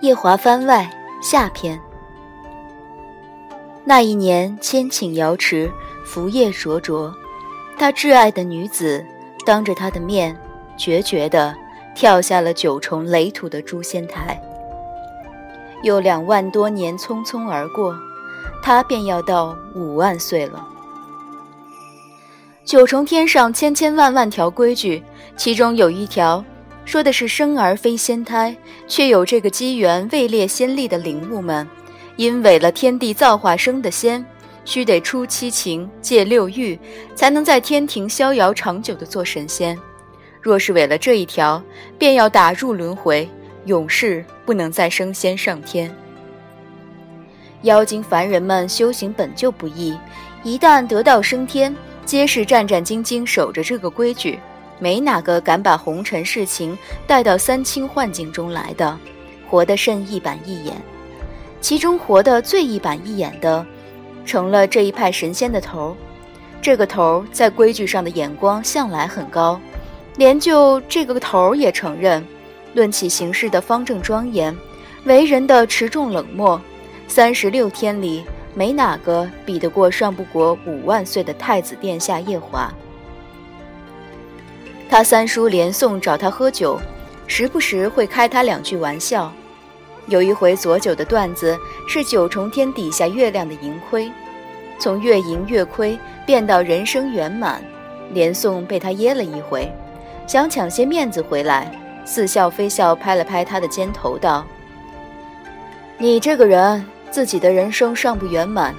夜华番外下篇。那一年，千顷瑶池，浮叶灼灼，他挚爱的女子当着他的面，决绝地跳下了九重垒土的诛仙台。又两万多年匆匆而过，他便要到五万岁了。九重天上千千万万条规矩，其中有一条，说的是生而非仙胎，却有这个机缘位列仙力的灵物们，因违了天地造化生的仙，须得出七情戒六欲，才能在天庭逍遥长久的做神仙。若是违了这一条，便要打入轮回，永世不能再升仙上天。妖精凡人们修行本就不易，一旦得道升天。皆是战战兢兢守着这个规矩，没哪个敢把红尘世情带到三清幻境中来的，活得甚一板一眼。其中活得最一板一眼的，成了这一派神仙的头。这个头在规矩上的眼光向来很高，连就这个头也承认。论起行事的方正庄严，为人的持重冷漠，三十六天里。没哪个比得过上不过五万岁的太子殿下夜华。他三叔连宋找他喝酒，时不时会开他两句玩笑。有一回佐酒的段子是九重天底下月亮的盈亏，从月盈月亏变到人生圆满，连宋被他噎了一回，想抢些面子回来，似笑非笑拍了拍他的肩头道：“你这个人。”自己的人生尚不圆满，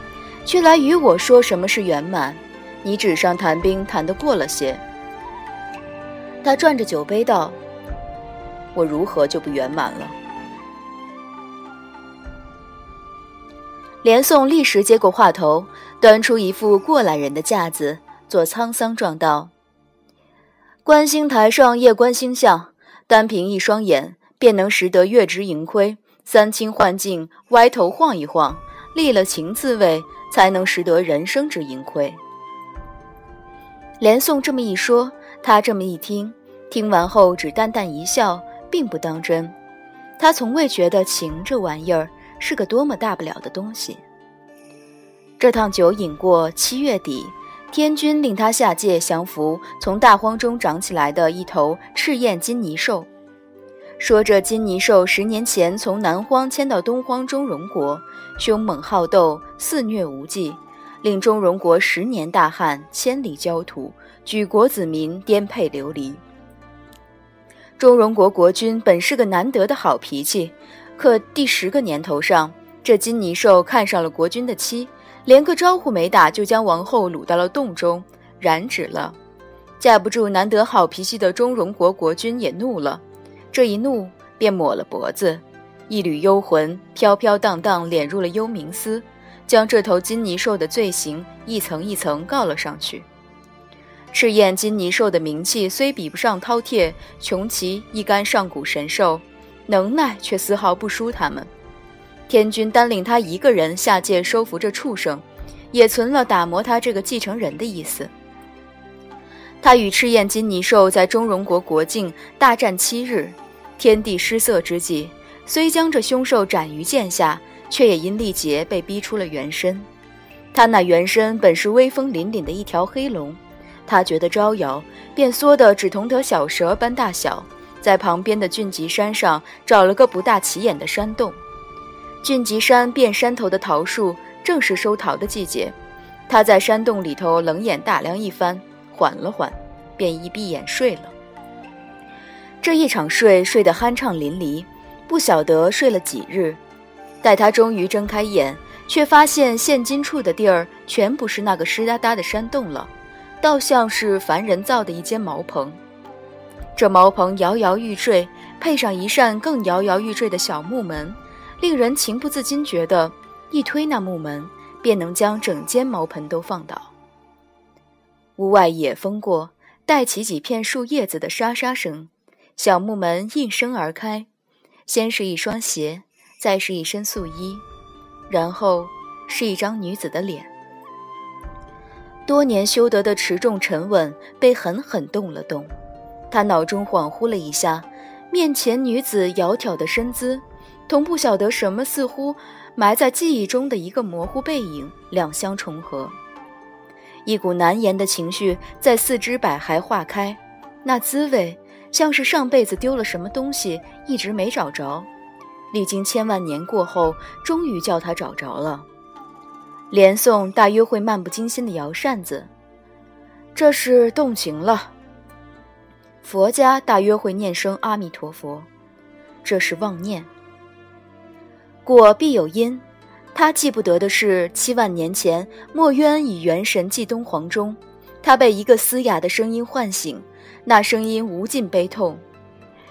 却来与我说什么是圆满？你纸上谈兵谈得过了些。他转着酒杯道：“我如何就不圆满了？”连宋立时接过话头，端出一副过来人的架子，做沧桑状道：“观星台上夜观星象，单凭一双眼，便能识得月值盈亏。”三清幻境，歪头晃一晃，立了情滋味，才能识得人生之盈亏。连宋这么一说，他这么一听，听完后只淡淡一笑，并不当真。他从未觉得情这玩意儿是个多么大不了的东西。这趟酒饮过，七月底，天君令他下界降服从大荒中长起来的一头赤焰金泥兽。说这金泥兽十年前从南荒迁到东荒中荣国，凶猛好斗，肆虐无忌，令中荣国十年大旱，千里焦土，举国子民颠沛流离。中荣国国君本是个难得的好脾气，可第十个年头上，这金泥兽看上了国君的妻，连个招呼没打，就将王后掳到了洞中，染指了。架不住难得好脾气的中荣国国君也怒了。这一怒，便抹了脖子，一缕幽魂飘飘荡荡敛入了幽冥司，将这头金泥兽的罪行一层一层告了上去。赤焰金泥兽的名气虽比不上饕餮、穷奇一干上古神兽，能耐却丝毫不输他们。天君单令他一个人下界收服这畜生，也存了打磨他这个继承人的意思。他与赤焰金泥兽在中荣国国境大战七日。天地失色之际，虽将这凶兽斩于剑下，却也因力竭被逼出了原身。他那原身本是威风凛凛的一条黑龙，他觉得招摇，便缩得只同得小蛇般大小，在旁边的峻极山上找了个不大起眼的山洞。峻极山遍山头的桃树，正是收桃的季节。他在山洞里头冷眼打量一番，缓了缓，便一闭眼睡了。这一场睡睡得酣畅淋漓，不晓得睡了几日。待他终于睁开眼，却发现现今处的地儿全不是那个湿哒哒的山洞了，倒像是凡人造的一间茅棚。这茅棚摇摇欲坠，配上一扇更摇摇欲坠的小木门，令人情不自禁觉得，一推那木门，便能将整间茅棚都放倒。屋外野风过，带起几片树叶子的沙沙声。小木门应声而开，先是一双鞋，再是一身素衣，然后是一张女子的脸。多年修得的持重沉稳被狠狠动了动，他脑中恍惚了一下，面前女子窈窕的身姿，同不晓得什么似乎埋在记忆中的一个模糊背影两相重合。一股难言的情绪在四肢百骸化开，那滋味像是上辈子丢了什么东西，一直没找着，历经千万年过后，终于叫他找着了。连宋大约会漫不经心地摇扇子，这是动情了；佛家大约会念声阿弥陀佛，这是妄念。果必有因。他记不得的是，七万年前，墨渊以元神祭东皇中，他被一个嘶哑的声音唤醒，那声音无尽悲痛：“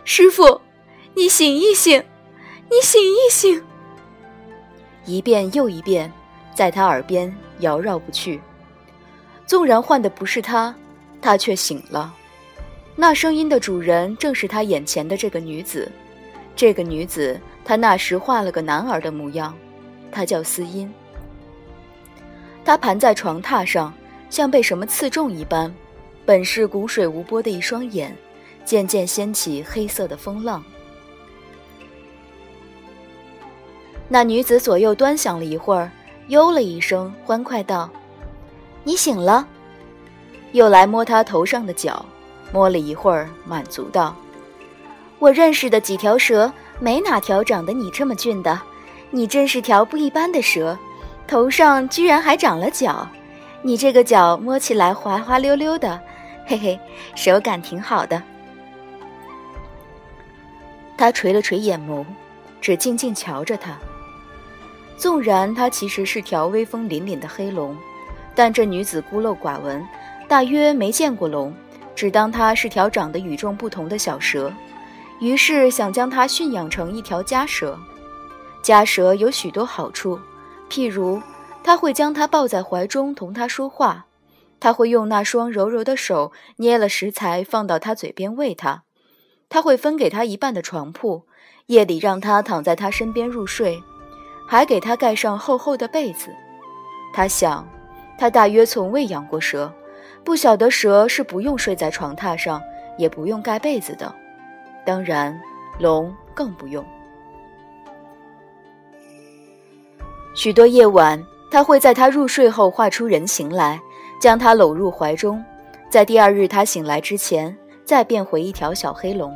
师傅，你醒一醒，你醒一醒。”一遍又一遍，在他耳边摇绕不去。纵然唤的不是他，他却醒了。那声音的主人正是他眼前的这个女子。这个女子，她那时画了个男儿的模样。她叫思音。他盘在床榻上，像被什么刺中一般，本是古水无波的一双眼，渐渐掀起黑色的风浪。那女子左右端详了一会儿，哟了一声，欢快道：“你醒了。”又来摸他头上的角，摸了一会儿，满足道：“我认识的几条蛇，没哪条长得你这么俊的。”你真是条不一般的蛇，头上居然还长了角，你这个角摸起来滑滑溜溜的，嘿嘿，手感挺好的。他垂了垂眼眸，只静静瞧着他。纵然他其实是条威风凛凛的黑龙，但这女子孤陋寡闻，大约没见过龙，只当它是条长得与众不同的小蛇，于是想将它驯养成一条家蛇。家蛇有许多好处，譬如，他会将它抱在怀中同它说话；他会用那双柔柔的手捏了食材放到他嘴边喂它；他会分给他一半的床铺，夜里让他躺在他身边入睡，还给他盖上厚厚的被子。他想，他大约从未养过蛇，不晓得蛇是不用睡在床榻上，也不用盖被子的。当然，龙更不用。许多夜晚，他会在他入睡后画出人形来，将他搂入怀中，在第二日他醒来之前，再变回一条小黑龙。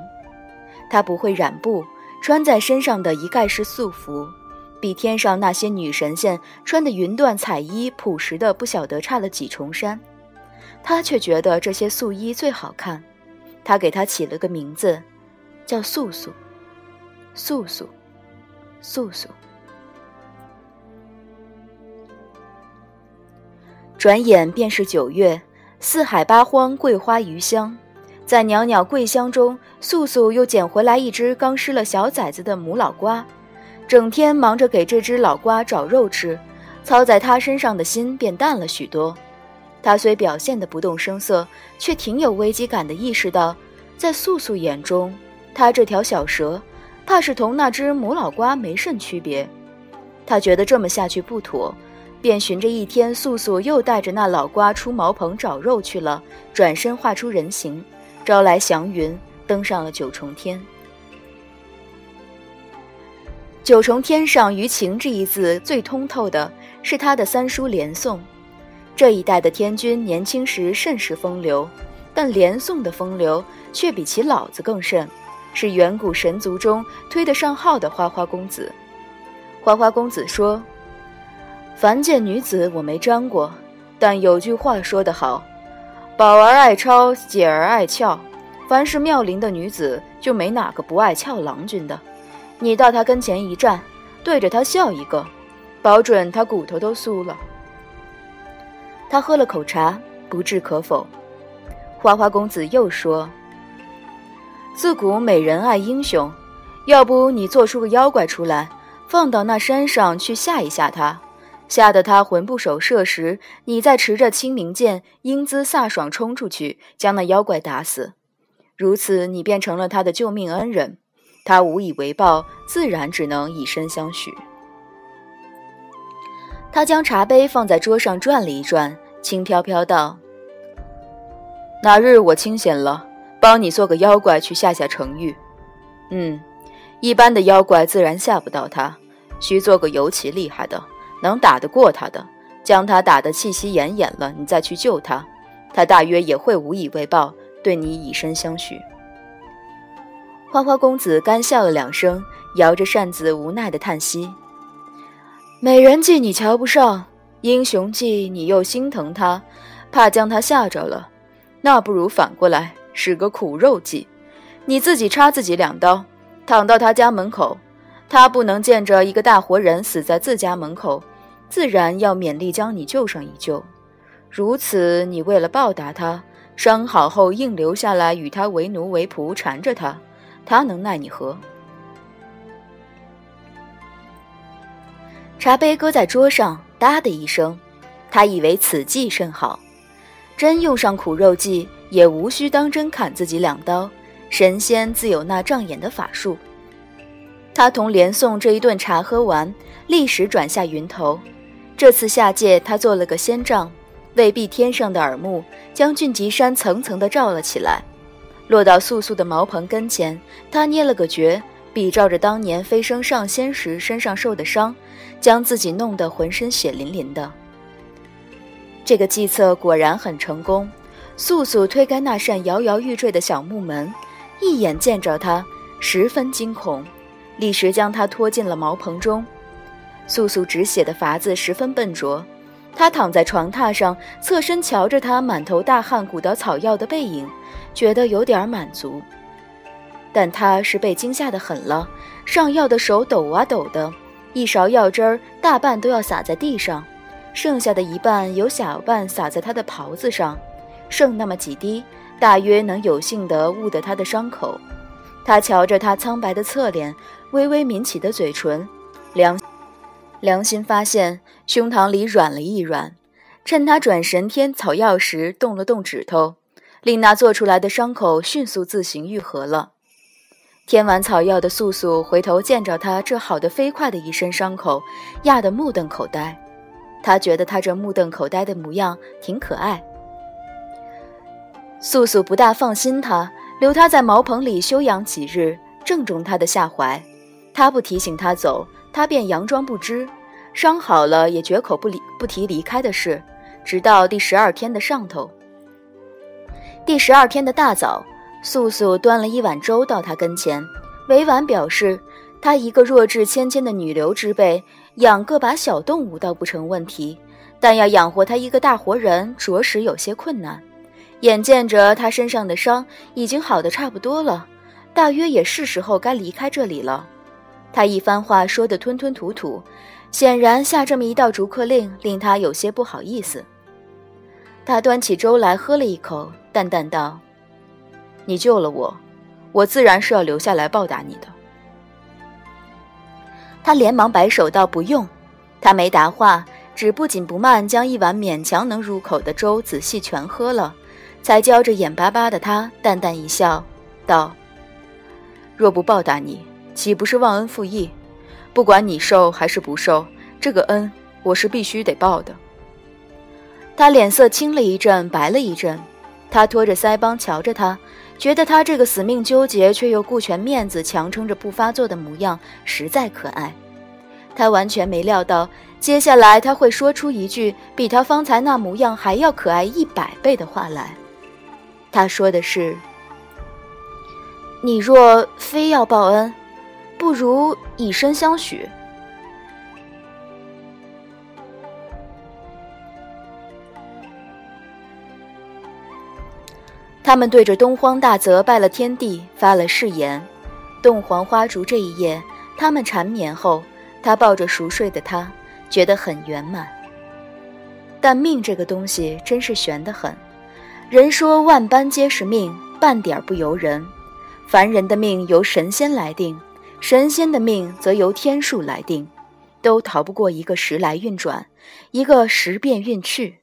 他不会染布，穿在身上的一概是素服，比天上那些女神仙穿的云缎彩衣朴实的不晓得差了几重山。他却觉得这些素衣最好看，他给她起了个名字，叫素素，素素，素素。转眼便是九月，四海八荒，桂花余香。在袅袅桂香中，素素又捡回来一只刚失了小崽子的母老瓜，整天忙着给这只老瓜找肉吃，操在他身上的心便淡了许多。他虽表现得不动声色，却挺有危机感的意识到，在素素眼中，他这条小蛇，怕是同那只母老瓜没甚区别。他觉得这么下去不妥。便寻着一天，素素又带着那老瓜出茅棚找肉去了，转身化出人形，招来祥云，登上了九重天。九重天上于情这一字最通透的是他的三叔连宋。这一代的天君年轻时甚是风流，但连宋的风流却比其老子更甚，是远古神族中推得上号的花花公子。花花公子说。凡间女子，我没沾过，但有句话说得好：“宝儿爱抄，姐儿爱俏。”凡是妙龄的女子，就没哪个不爱俏郎君的。你到他跟前一站，对着他笑一个，保准他骨头都酥了。他喝了口茶，不置可否。花花公子又说：“自古美人爱英雄，要不你做出个妖怪出来，放到那山上去吓一吓他。”吓得他魂不守舍时，你再持着清明剑，英姿飒爽冲出去，将那妖怪打死。如此，你便成了他的救命恩人。他无以为报，自然只能以身相许。他将茶杯放在桌上转了一转，轻飘飘道：“哪日我清闲了，帮你做个妖怪去吓吓程昱。嗯，一般的妖怪自然吓不到他，需做个尤其厉害的，能打得过他的，将他打得气息奄奄了，你再去救他，他大约也会无以为报，对你以身相许。花花公子干笑了两声，摇着扇子无奈的叹息：“美人计你瞧不上，英雄计你又心疼他，怕将他吓着了，那不如反过来使个苦肉计，你自己插自己两刀，躺到他家门口，他不能见着一个大活人死在自家门口，自然要勉力将你救上一救。如此，你为了报答他，伤好后硬留下来与他为奴为仆，缠着他。”他能奈你何？茶杯搁在桌上，哒的一声，他以为此计甚好，真用上苦肉计，也无需当真砍自己两刀。神仙自有那障眼的法术。他同连宋这一顿茶喝完，立时转下云头。这次下界，他做了个仙障，为避天上的耳目，将俊极山层层的罩了起来。落到素素的茅棚跟前，他捏了个诀，比照着当年飞升上仙时身上受的伤，将自己弄得浑身血淋淋的。这个计策果然很成功。素素推开那扇摇摇欲坠的小木门，一眼见着他，十分惊恐，立时将他拖进了茅棚中。素素止血的法子十分笨拙，他躺在床榻上，侧身瞧着他满头大汗、鼓捣草药的背影。觉得有点满足，但他是被惊吓的很了，上药的手抖啊抖的，一勺药汁儿大半都要洒在地上，剩下的一半有小半洒在他的袍子上，剩那么几滴，大约能有幸的捂得他的伤口。他瞧着他苍白的侧脸，微微抿起的嘴唇，良良心发现胸膛里软了一软，趁他转神添草药时动了动指头。令那做出来的伤口迅速自行愈合了。添完草药的素素回头见着他这好的飞快的一身伤口，压得目瞪口呆。他觉得他这目瞪口呆的模样挺可爱。素素不大放心他，留他在茅棚里休养几日，正中他的下怀。他不提醒他走，他便佯装不知。伤好了也绝口不离不提离开的事，直到第十二天的上头。第十二天的大早，素素端了一碗粥到他跟前，委婉表示，她一个弱智纤纤的女流之辈，养个把小动物倒不成问题，但要养活她一个大活人，着实有些困难。眼见着她身上的伤已经好的差不多了，大约也是时候该离开这里了。他一番话说得吞吞吐吐，显然下这么一道逐客令，令他有些不好意思。他端起粥来喝了一口。淡淡道：“你救了我，我自然是要留下来报答你的。”他连忙摆手道：“不用。”他没答话，只不紧不慢将一碗勉强能入口的粥仔细全喝了，才浇着眼巴巴的他，淡淡一笑，道：“若不报答你，岂不是忘恩负义？不管你受还是不受，这个恩我是必须得报的。”他脸色青了一阵，白了一阵。他托着腮帮瞧着他，觉得他这个死命纠结却又顾全面子、强撑着不发作的模样实在可爱。他完全没料到接下来他会说出一句比他方才那模样还要可爱一百倍的话来。他说的是：“你若非要报恩，不如以身相许。”他们对着东荒大泽拜了天地，发了誓言。洞房花烛这一夜，他们缠绵后，他抱着熟睡的她，觉得很圆满。但命这个东西真是悬得很。人说万般皆是命，半点不由人。凡人的命由神仙来定，神仙的命则由天数来定，都逃不过一个时来运转，一个时变运去。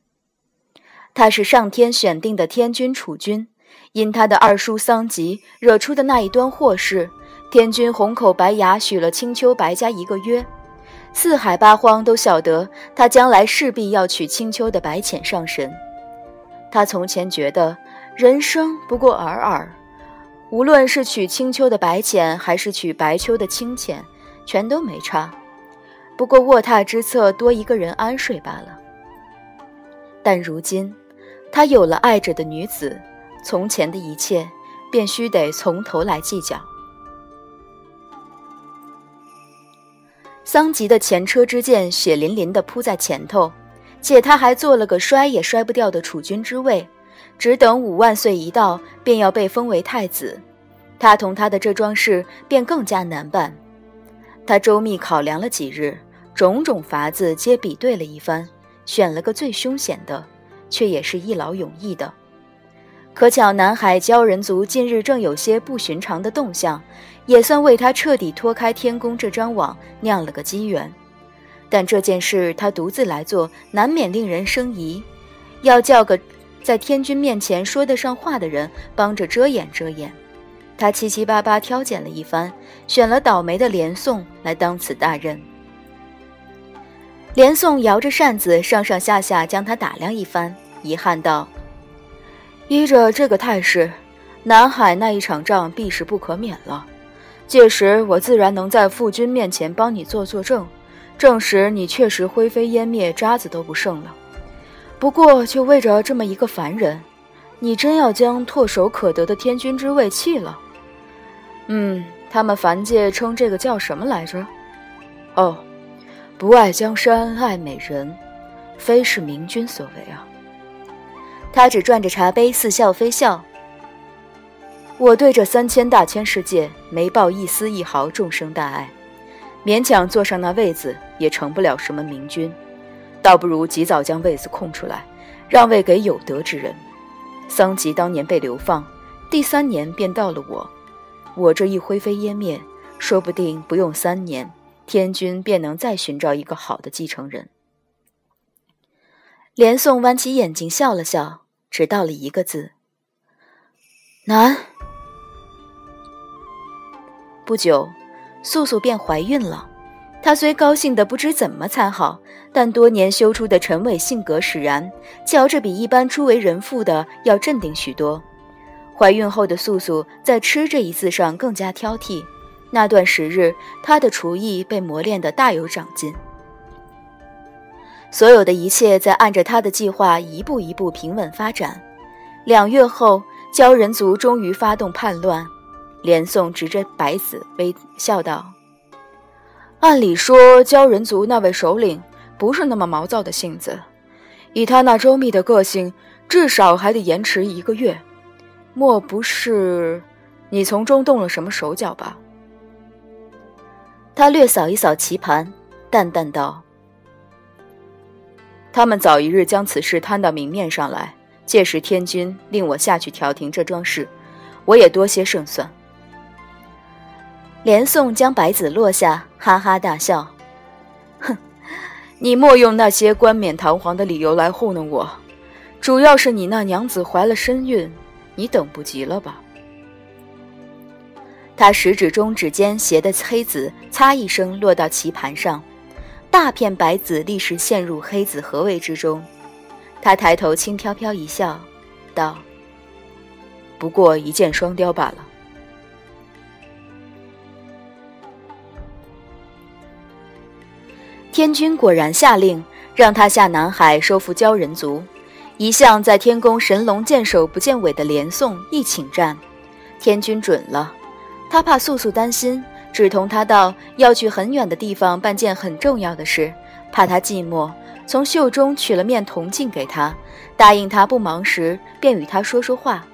他是上天选定的天君储君。因他的二叔桑吉惹出的那一端祸事，天君红口白牙许了青丘白家一个约，四海八荒都晓得他将来势必要娶青丘的白浅上神。他从前觉得人生不过尔尔，无论是取青丘的白浅，还是取白丘的清浅，全都没差。不过卧榻之侧多一个人安睡罢了。但如今，他有了爱着的女子，从前的一切便须得从头来计较。桑吉的前车之鉴血淋淋地铺在前头，且他还做了个摔也摔不掉的储君之位。只等五万岁一到，便要被封为太子，他同他的这桩事便更加难办。他周密考量了几日，种种法子皆比对了一番，选了个最凶险的，却也是一劳永逸的。可巧南海鲛人族近日正有些不寻常的动向，也算为他彻底脱开天宫这张网酿了个机缘。但这件事他独自来做，难免令人生疑，要叫个。在天君面前说得上话的人帮着遮掩遮掩，他七七八八挑拣了一番，选了倒霉的连宋来当此大任。连宋摇着扇子上上下下将他打量一番，遗憾道：“依着这个态势，南海那一场仗必是不可免了。届时我自然能在父君面前帮你做作证，证实你确实灰飞烟灭，渣子都不剩了。”不过，就为着这么一个凡人，你真要将唾手可得的天君之位弃了？嗯，他们凡界称这个叫什么来着？哦，不爱江山爱美人，非是明君所为啊。他只转着茶杯，似笑非笑。我对这三千大千世界没抱一丝一毫众生大爱，勉强坐上那位子，也成不了什么明君。倒不如及早将位子空出来，让位给有德之人。桑吉当年被流放，第三年便到了我。我这一灰飞烟灭，说不定不用三年，天君便能再寻找一个好的继承人。连宋弯起眼睛笑了笑，只道了一个字：难。不久，素素便怀孕了。她虽高兴得不知怎么才好，但多年修出的沉稳性格使然，瞧着比一般初为人父的要镇定许多。怀孕后的素素在吃这一字上更加挑剔，那段时日，她的厨艺被磨练得大有长进。所有的一切在按着她的计划一步一步平稳发展。两月后，鲛人族终于发动叛乱，连宋执着白子微笑道。按理说，鲛人族那位首领不是那么毛躁的性子，以他那周密的个性，至少还得延迟一个月。莫不是你从中动了什么手脚吧？他略扫一扫棋盘，淡淡道：“他们早一日将此事摊到明面上来，届时天君令我下去调停这桩事，我也多些胜算。”连宋将白子落下，哈哈大笑：“哼，你莫用那些冠冕堂皇的理由来糊弄我，主要是你那娘子怀了身孕，你等不及了吧？”他食指中指尖斜的黑子“擦”一声落到棋盘上，大片白子立时陷入黑子合围之中。他抬头轻飘飘一笑，道：“不过一箭双雕罢了。”天君果然下令，让他下南海收复鲛人族。一向在天宫神龙见首不见尾的连宋一请战，天君准了。他怕素素担心，只同他道要去很远的地方办件很重要的事，怕他寂寞，从袖中取了面铜镜给他，答应他不忙时便与他说说话。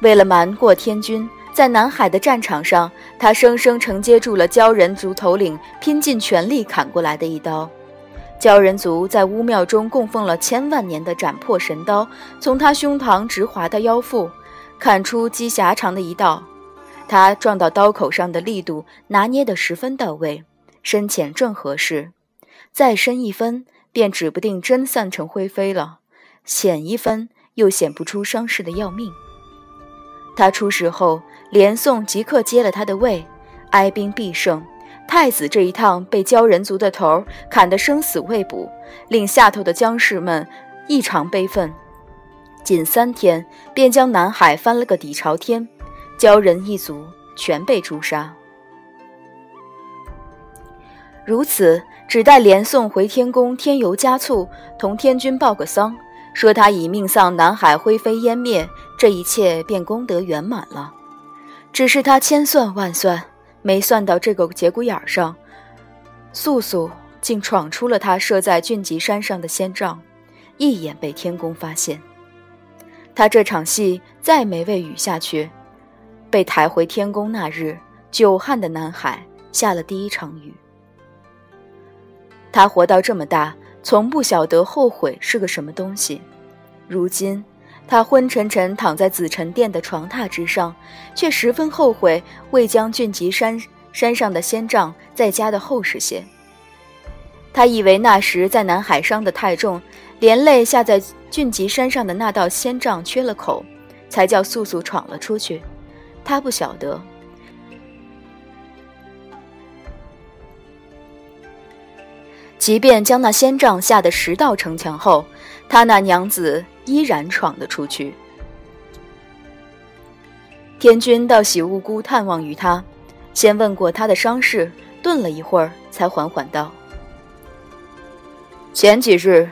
为了瞒过天君。在南海的战场上，他生生承接住了鲛人族头领拼尽全力砍过来的一刀。鲛人族在巫庙中供奉了千万年的斩破神刀，从他胸膛直划到腰腹，砍出极狭长的一道。他撞到刀口上的力度拿捏得十分到位，深浅正合适。再深一分，便指不定真散成灰飞了；浅一分，又显不出伤势的要命。他出事后。连宋即刻接了他的位，哀兵必胜。太子这一趟被鲛人族的头砍得生死未卜，令下头的将士们异常悲愤。仅三天，便将南海翻了个底朝天，鲛人一族全被诛杀。如此，只待连宋回天宫添油加醋，同天君报个丧，说他已命丧南海，灰飞烟灭，这一切便功德圆满了。只是他千算万算，没算到这个节骨眼上，素素竟闯出了他设在俊极山上的仙帐，一眼被天宫发现。他这场戏再没未雨下去，被抬回天宫那日，久旱的南海下了第一场雨。他活到这么大，从不晓得后悔是个什么东西。如今，他昏沉沉躺在紫宸殿的床榻之上，却十分后悔未将俊极山山上的仙杖再加的厚实些。他以为那时在南海伤的太重，连累下在俊极山上的那道仙杖缺了口，才叫素素闯了出去。他不晓得。即便将那仙杖下的十道城墙后，他那娘子依然闯得出去。天君到喜雾姑探望于他，先问过他的伤势，顿了一会儿，才缓缓道：“前几日，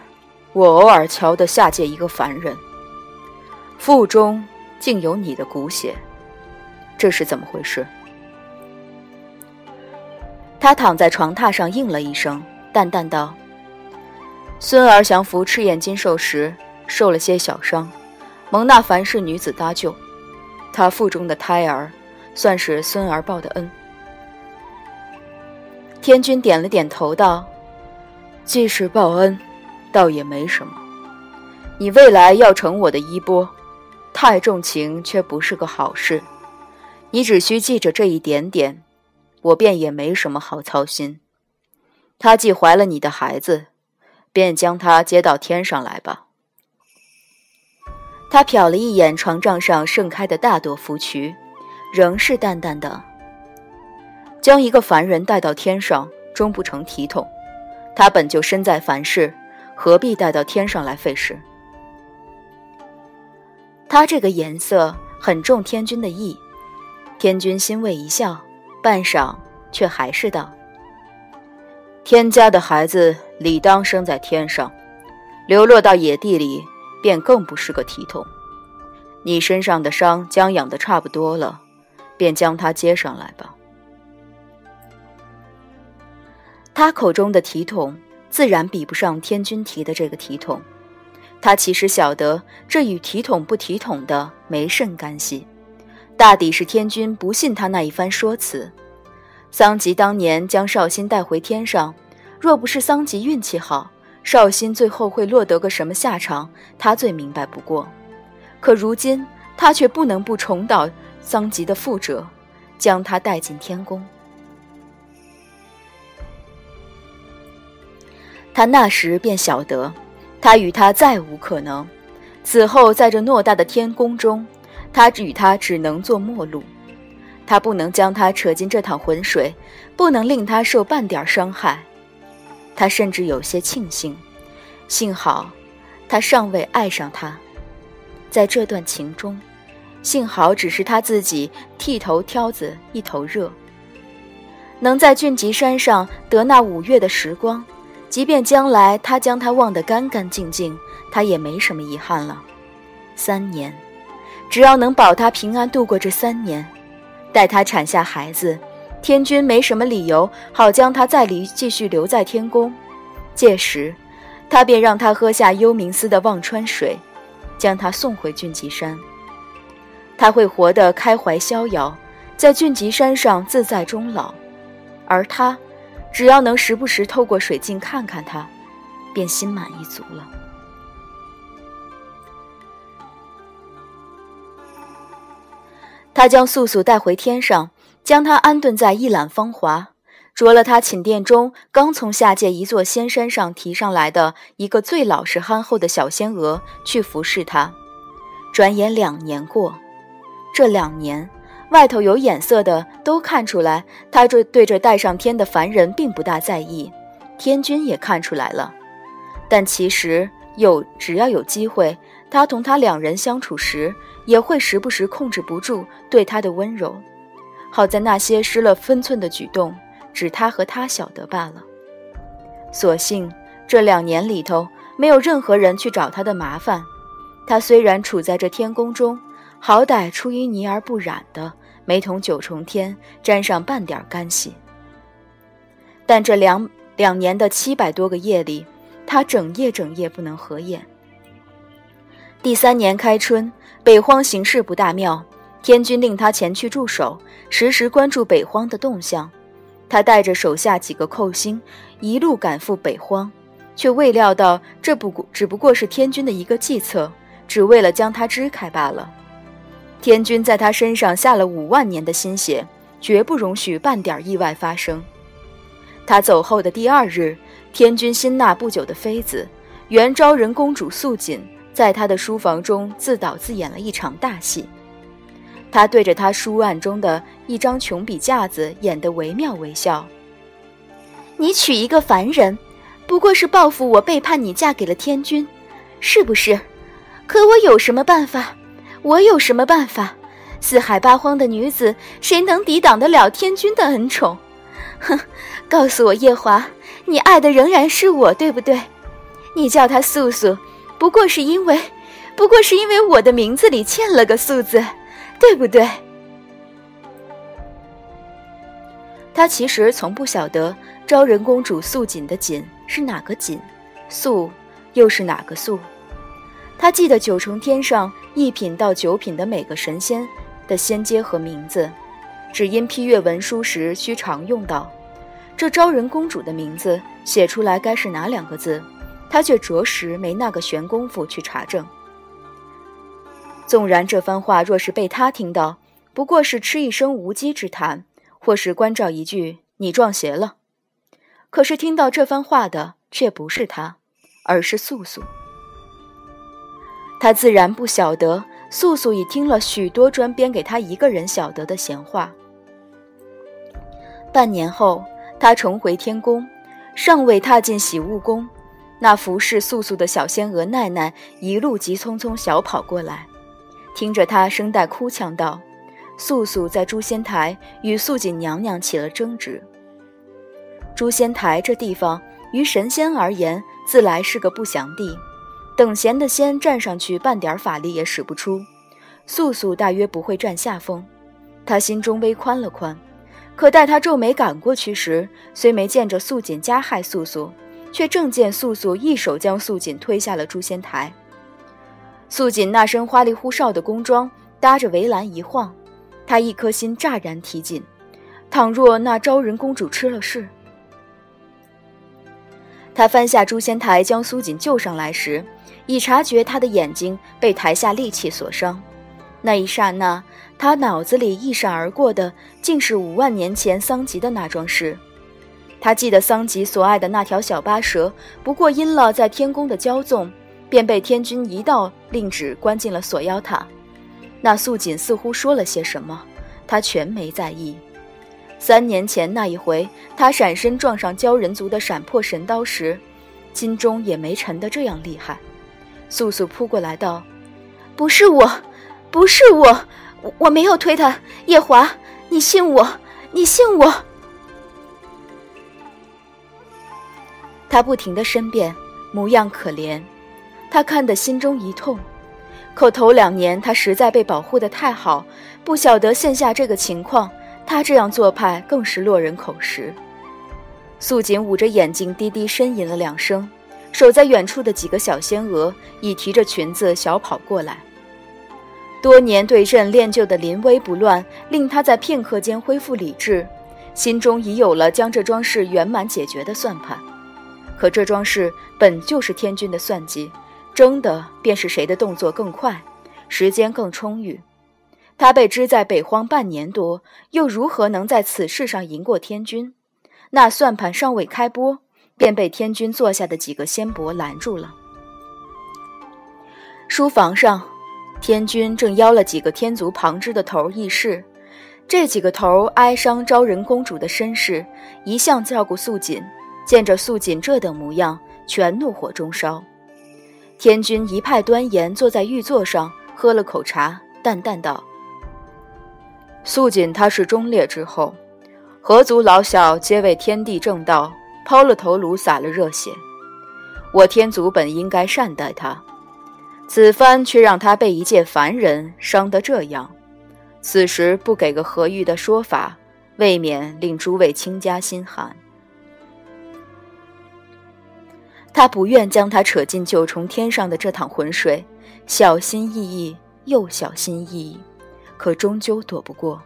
我偶尔瞧得下界一个凡人，腹中竟有你的骨血，这是怎么回事？”他躺在床榻上应了一声。淡淡道：“孙儿降服赤焰金兽时受了些小伤，蒙那凡是女子搭救，她腹中的胎儿，算是孙儿报的恩。”天君点了点头道：“既是报恩，倒也没什么。你未来要成我的衣钵，太重情却不是个好事。你只需记着这一点点，我便也没什么好操心。”她既怀了你的孩子，便将他接到天上来吧。他瞟了一眼床帐上盛开的大朵芙蕖，仍是淡淡的。将一个凡人带到天上，终不成体统。他本就身在凡世，何必带到天上来费事？他这个颜色很中天君的意，天君欣慰一笑，半晌却还是道。天家的孩子理当生在天上，流落到野地里，便更不是个体统。你身上的伤将养得差不多了，便将他接上来吧。他口中的体统，自然比不上天君提的这个体统。他其实晓得，这与体统不体统的没甚干系，大抵是天君不信他那一番说辞。桑吉当年将绍兴带回天上，若不是桑吉运气好，绍兴最后会落得个什么下场，他最明白不过。可如今他却不能不重蹈桑吉的覆辙，将他带进天宫。他那时便晓得，他与他再无可能。此后在这偌大的天宫中，他与他只能做陌路。他不能将他扯进这趟浑水，不能令他受半点伤害。他甚至有些庆幸，幸好他尚未爱上她。在这段情中，幸好只是他自己剃头挑子一头热。能在俊极山上得那五月的时光，即便将来他将他忘得干干净净，他也没什么遗憾了。三年，只要能保他平安度过这三年。待他产下孩子，天君没什么理由好将他再离继续留在天宫。届时，他便让他喝下幽冥司的忘川水，将他送回俊极山。他会活得开怀逍遥，在俊极山上自在终老。而他，只要能时不时透过水镜看看他，便心满意足了。他将素素带回天上，将他安顿在一览芳华，着了他寝殿中刚从下界一座仙山上提上来的一个最老实憨厚的小仙娥去服侍他。转眼两年过，这两年外头有眼色的都看出来，他这对这带上天的凡人并不大在意，天君也看出来了。但其实有只要有机会。他同他两人相处时，也会时不时控制不住对他的温柔。好在那些失了分寸的举动，只他和他晓得罢了。所幸这两年里头，没有任何人去找他的麻烦。他虽然处在这天宫中，好歹出淤泥而不染的，没同九重天沾上半点干系。但这两两年的七百多个夜里，他整夜整夜不能合眼。第三年开春，北荒形势不大妙，天君令他前去驻守，时时关注北荒的动向。他带着手下几个寇星，一路赶赴北荒，却未料到这不过只不过是天君的一个计策。只为了将他支开罢了。天君在他身上下了五万年的心血，绝不容许半点意外发生。他走后的第二日，天君新纳不久的妃子原昭仁公主素锦，在他的书房中自导自演了一场大戏。他对着他书案中的一张穷笔架子演得惟妙惟肖。你娶一个凡人，不过是报复我背叛你，嫁给了天君，是不是？可我有什么办法？我有什么办法？四海八荒的女子，谁能抵挡得了天君的恩宠？哼！告诉我，夜华，你爱的仍然是我，对不对？你叫她素素，不过是因为，不过是因为我的名字里欠了个素字，对不对？他其实从不晓得昭仁公主素锦的锦是哪个锦，素又是哪个素。他记得九重天上一品到九品的每个神仙的仙阶和名字，只因批阅文书时需常用到。这昭仁公主的名字写出来该是哪两个字？他却着实没那个闲工夫去查证。纵然这番话若是被他听到，不过是吃一声无稽之谈，或是关照一句“你撞邪了”，可是听到这番话的却不是他，而是素素。他自然不晓得，素素已听了许多专编给他一个人晓得的闲话。半年后，他重回天宫，尚未踏进喜悟宫，那服侍素素的小仙娥奈奈一路急匆匆小跑过来，听着他声带哭腔道：“素素在诛仙台与素锦娘娘起了争执。诛仙台这地方于神仙而言，自来是个不祥地。”等闲的仙站上去，半点法力也使不出，素素大约不会占下风。他心中微宽了宽，可待他皱眉赶过去时，虽没见着素锦加害素素，却正见素素一手将素锦推下了诛仙台。素锦那身花里胡哨的宫装搭着围栏一晃，他一颗心乍然提紧。倘若那昭仁公主吃了事，他翻下诛仙台将苏锦救上来时。已察觉他的眼睛被台下利器所伤，那一刹那，他脑子里一闪而过的竟是五万年前桑吉的那桩事。他记得桑吉所爱的那条小巴蛇，不过因了在天宫的骄纵，便被天君一道令旨关进了锁妖塔。那素锦似乎说了些什么，他全没在意。三年前那一回，他闪身撞上鲛人族的闪破神刀时，心中也没沉得这样厉害。素素扑过来道：“不是我，不是我，我没有推他。夜华，你信我，你信我。”他不停的申辩，模样可怜。他看得心中一痛。可头两年他实在被保护的太好，不晓得现下这个情况，他这样做派更是落人口实。素锦捂着眼睛，低低呻吟了两声。守在远处的几个小仙娥已提着裙子小跑过来。多年对阵练就的临危不乱，令他在片刻间恢复理智，心中已有了将这桩事圆满解决的算盘。可这桩事本就是天君的算计，争的便是谁的动作更快，时间更充裕。他被支在北荒半年多，又如何能在此事上赢过天君？那算盘尚未开播。便被天君坐下的几个仙伯拦住了。书房上，天君正邀了几个天族旁支的头议事。这几个头哀伤昭仁公主的身世，一向照顾素锦，见着素锦这等模样，全怒火中烧。天君一派端严，坐在玉座上，喝了口茶，淡淡道：“素锦他是忠烈之后，何族老小皆为天地正道，抛了头颅，洒了热血。我天族本应该善待他，此番却让他被一介凡人伤得这样。此时不给个和玉的说法，未免令诸位卿家心寒。”他不愿将他扯进九重天上的这趟浑水，小心翼翼又小心翼翼，可终究躲不过。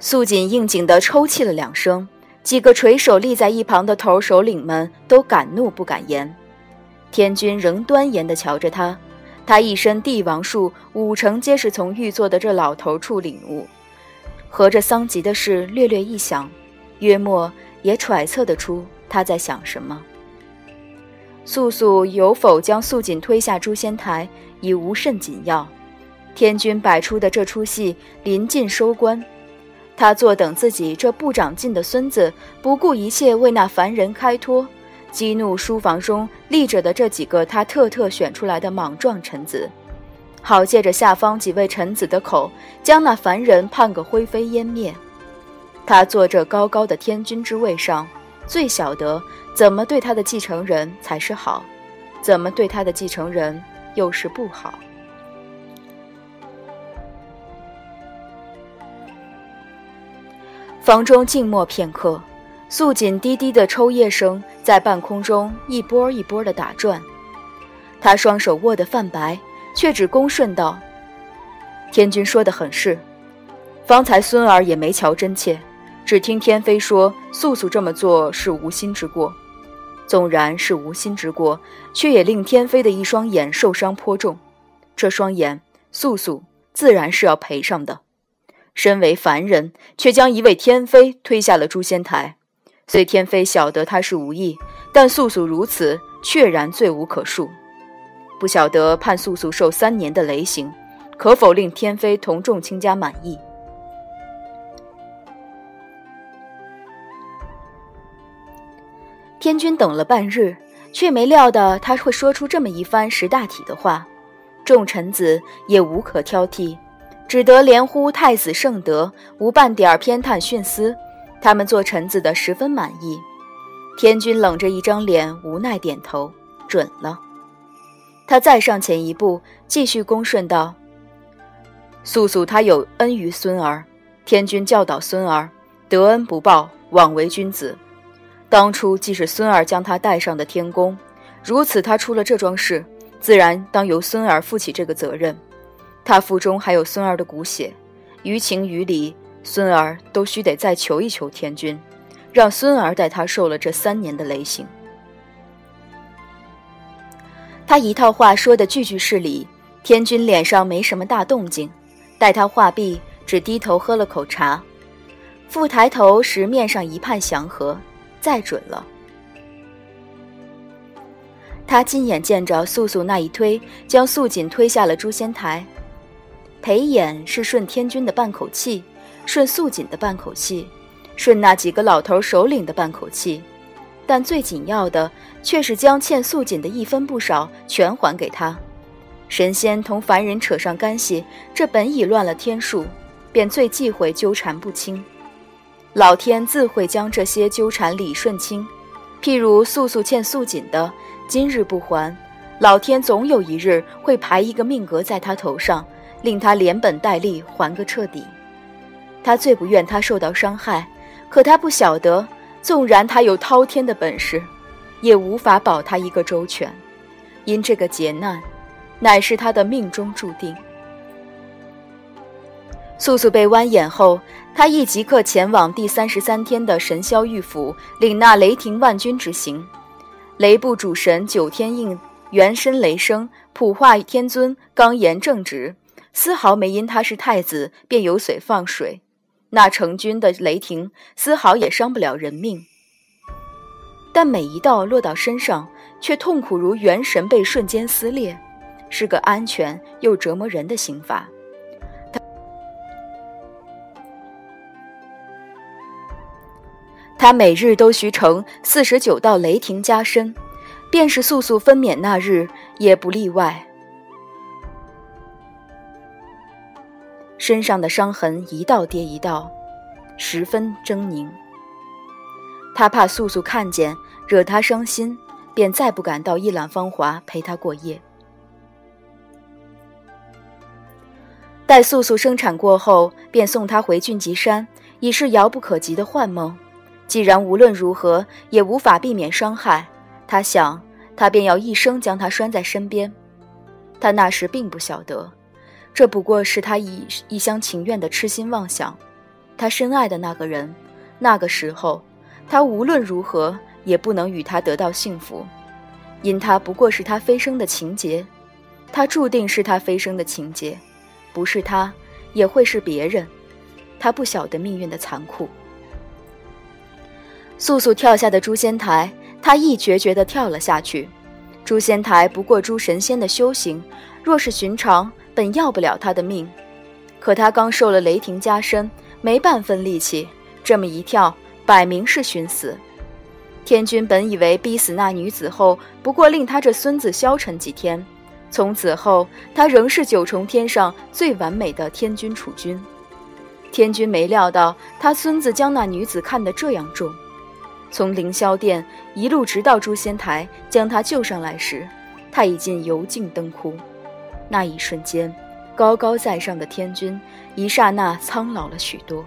素锦应景地抽泣了两声，几个垂手立在一旁的头首领们都敢怒不敢言。天君仍端严地瞧着他，他一身帝王术，五成皆是从玉座的这老头处领悟，和着桑吉的事略略一想，约莫也揣测得出他在想什么。素素有否将素锦推下诛仙台，已无甚紧要。天君摆出的这出戏临近收官，他坐等自己这不长进的孙子不顾一切为那凡人开脱，激怒书房中立着的这几个他特特选出来的莽撞臣子，好借着下方几位臣子的口，将那凡人判个灰飞烟灭。他坐这高高的天君之位上。最晓得怎么对他的继承人才是好，怎么对他的继承人又是不好。房中静默片刻，素锦低低的抽噎声在半空中一波一波的打转。他双手握得泛白，却只恭顺道：“天君说的很是，方才孙儿也没瞧真切。”只听天妃说，素素这么做是无心之过。纵然是无心之过，却也令天妃的一双眼受伤颇重。这双眼，素素自然是要赔上的。身为凡人，却将一位天妃推下了诛仙台。虽天妃晓得他是无意，但素素如此，确然罪无可恕。不晓得判素素受三年的雷刑，可否令天妃同众卿家满意？天君等了半日，却没料到他会说出这么一番识大体的话。众臣子也无可挑剔，只得连呼太子圣德，无半点偏袒徇私。他们做臣子的十分满意。天君冷着一张脸，无奈点头，准了。他再上前一步，继续恭顺道：“素素他有恩于孙儿，天君教导孙儿，得恩不报，枉为君子。”当初既是孙儿将他带上的天宫，如此他出了这桩事，自然当由孙儿负起这个责任。他腹中还有孙儿的骨血，于情于理，孙儿都须得再求一求天君，让孙儿带他受了这三年的雷刑。他一套话说的句句是理，天君脸上没什么大动静，待他话毕，只低头喝了口茶，复抬头时面上一派祥和。再准了。他亲眼见着素素那一推，将素锦推下了诛仙台。裴衍是顺天君的半口气，顺素锦的半口气，顺那几个老头首领的半口气，但最紧要的却是将欠素锦的一分不少全还给他。神仙同凡人扯上干系，这本已乱了天数，便最忌讳纠缠不清。老天自会将这些纠缠理顺清，譬如素素欠素锦的，今日不还，老天总有一日会排一个命格在他头上，令他连本带利还个彻底。他最不愿他受到伤害，可他不晓得，纵然他有滔天的本事，也无法保他一个周全，因这个劫难，乃是他的命中注定。素素被剜眼后，他亦即刻前往第三十三天的神霄玉府，领纳雷霆万钧之刑。雷部主神九天应原身雷声，普化天尊刚言正直，丝毫没因他是太子便有水放水。那成军的雷霆丝毫也伤不了人命，但每一道落到身上，却痛苦如元神被瞬间撕裂，是个安全又折磨人的刑罚。他每日都需乘四十九道雷霆加身，便是素素分娩那日也不例外。身上的伤痕一道叠一道，十分狰狞。他怕素素看见惹他伤心，便再不敢到一览芳华陪她过夜。待素素生产过后，便送她回俊吉山，已是遥不可及的幻梦。既然无论如何也无法避免伤害，他想，他便要一生将她拴在身边。他那时并不晓得。这不过是他一一厢情愿的痴心妄想，他深爱的那个人，那个时候，他无论如何也不能与他得到幸福，因他不过是他飞升的情节，他注定是他飞升的情节，不是他，也会是别人，他不晓得命运的残酷。素素跳下的诛仙台，他一决绝地跳了下去。诛仙台不过诸神仙的修行，若是寻常。本要不了他的命，可他刚受了雷霆加身，没半分力气，这么一跳，摆明是寻死。天君本以为逼死那女子后，不过令他这孙子消沉几天，从此后他仍是九重天上最完美的天君储君。天君没料到他孙子将那女子看得这样重，从凌霄殿一路直到诛仙台将他救上来时，他已经油尽灯枯。那一瞬间，高高在上的天君，一刹那苍老了许多。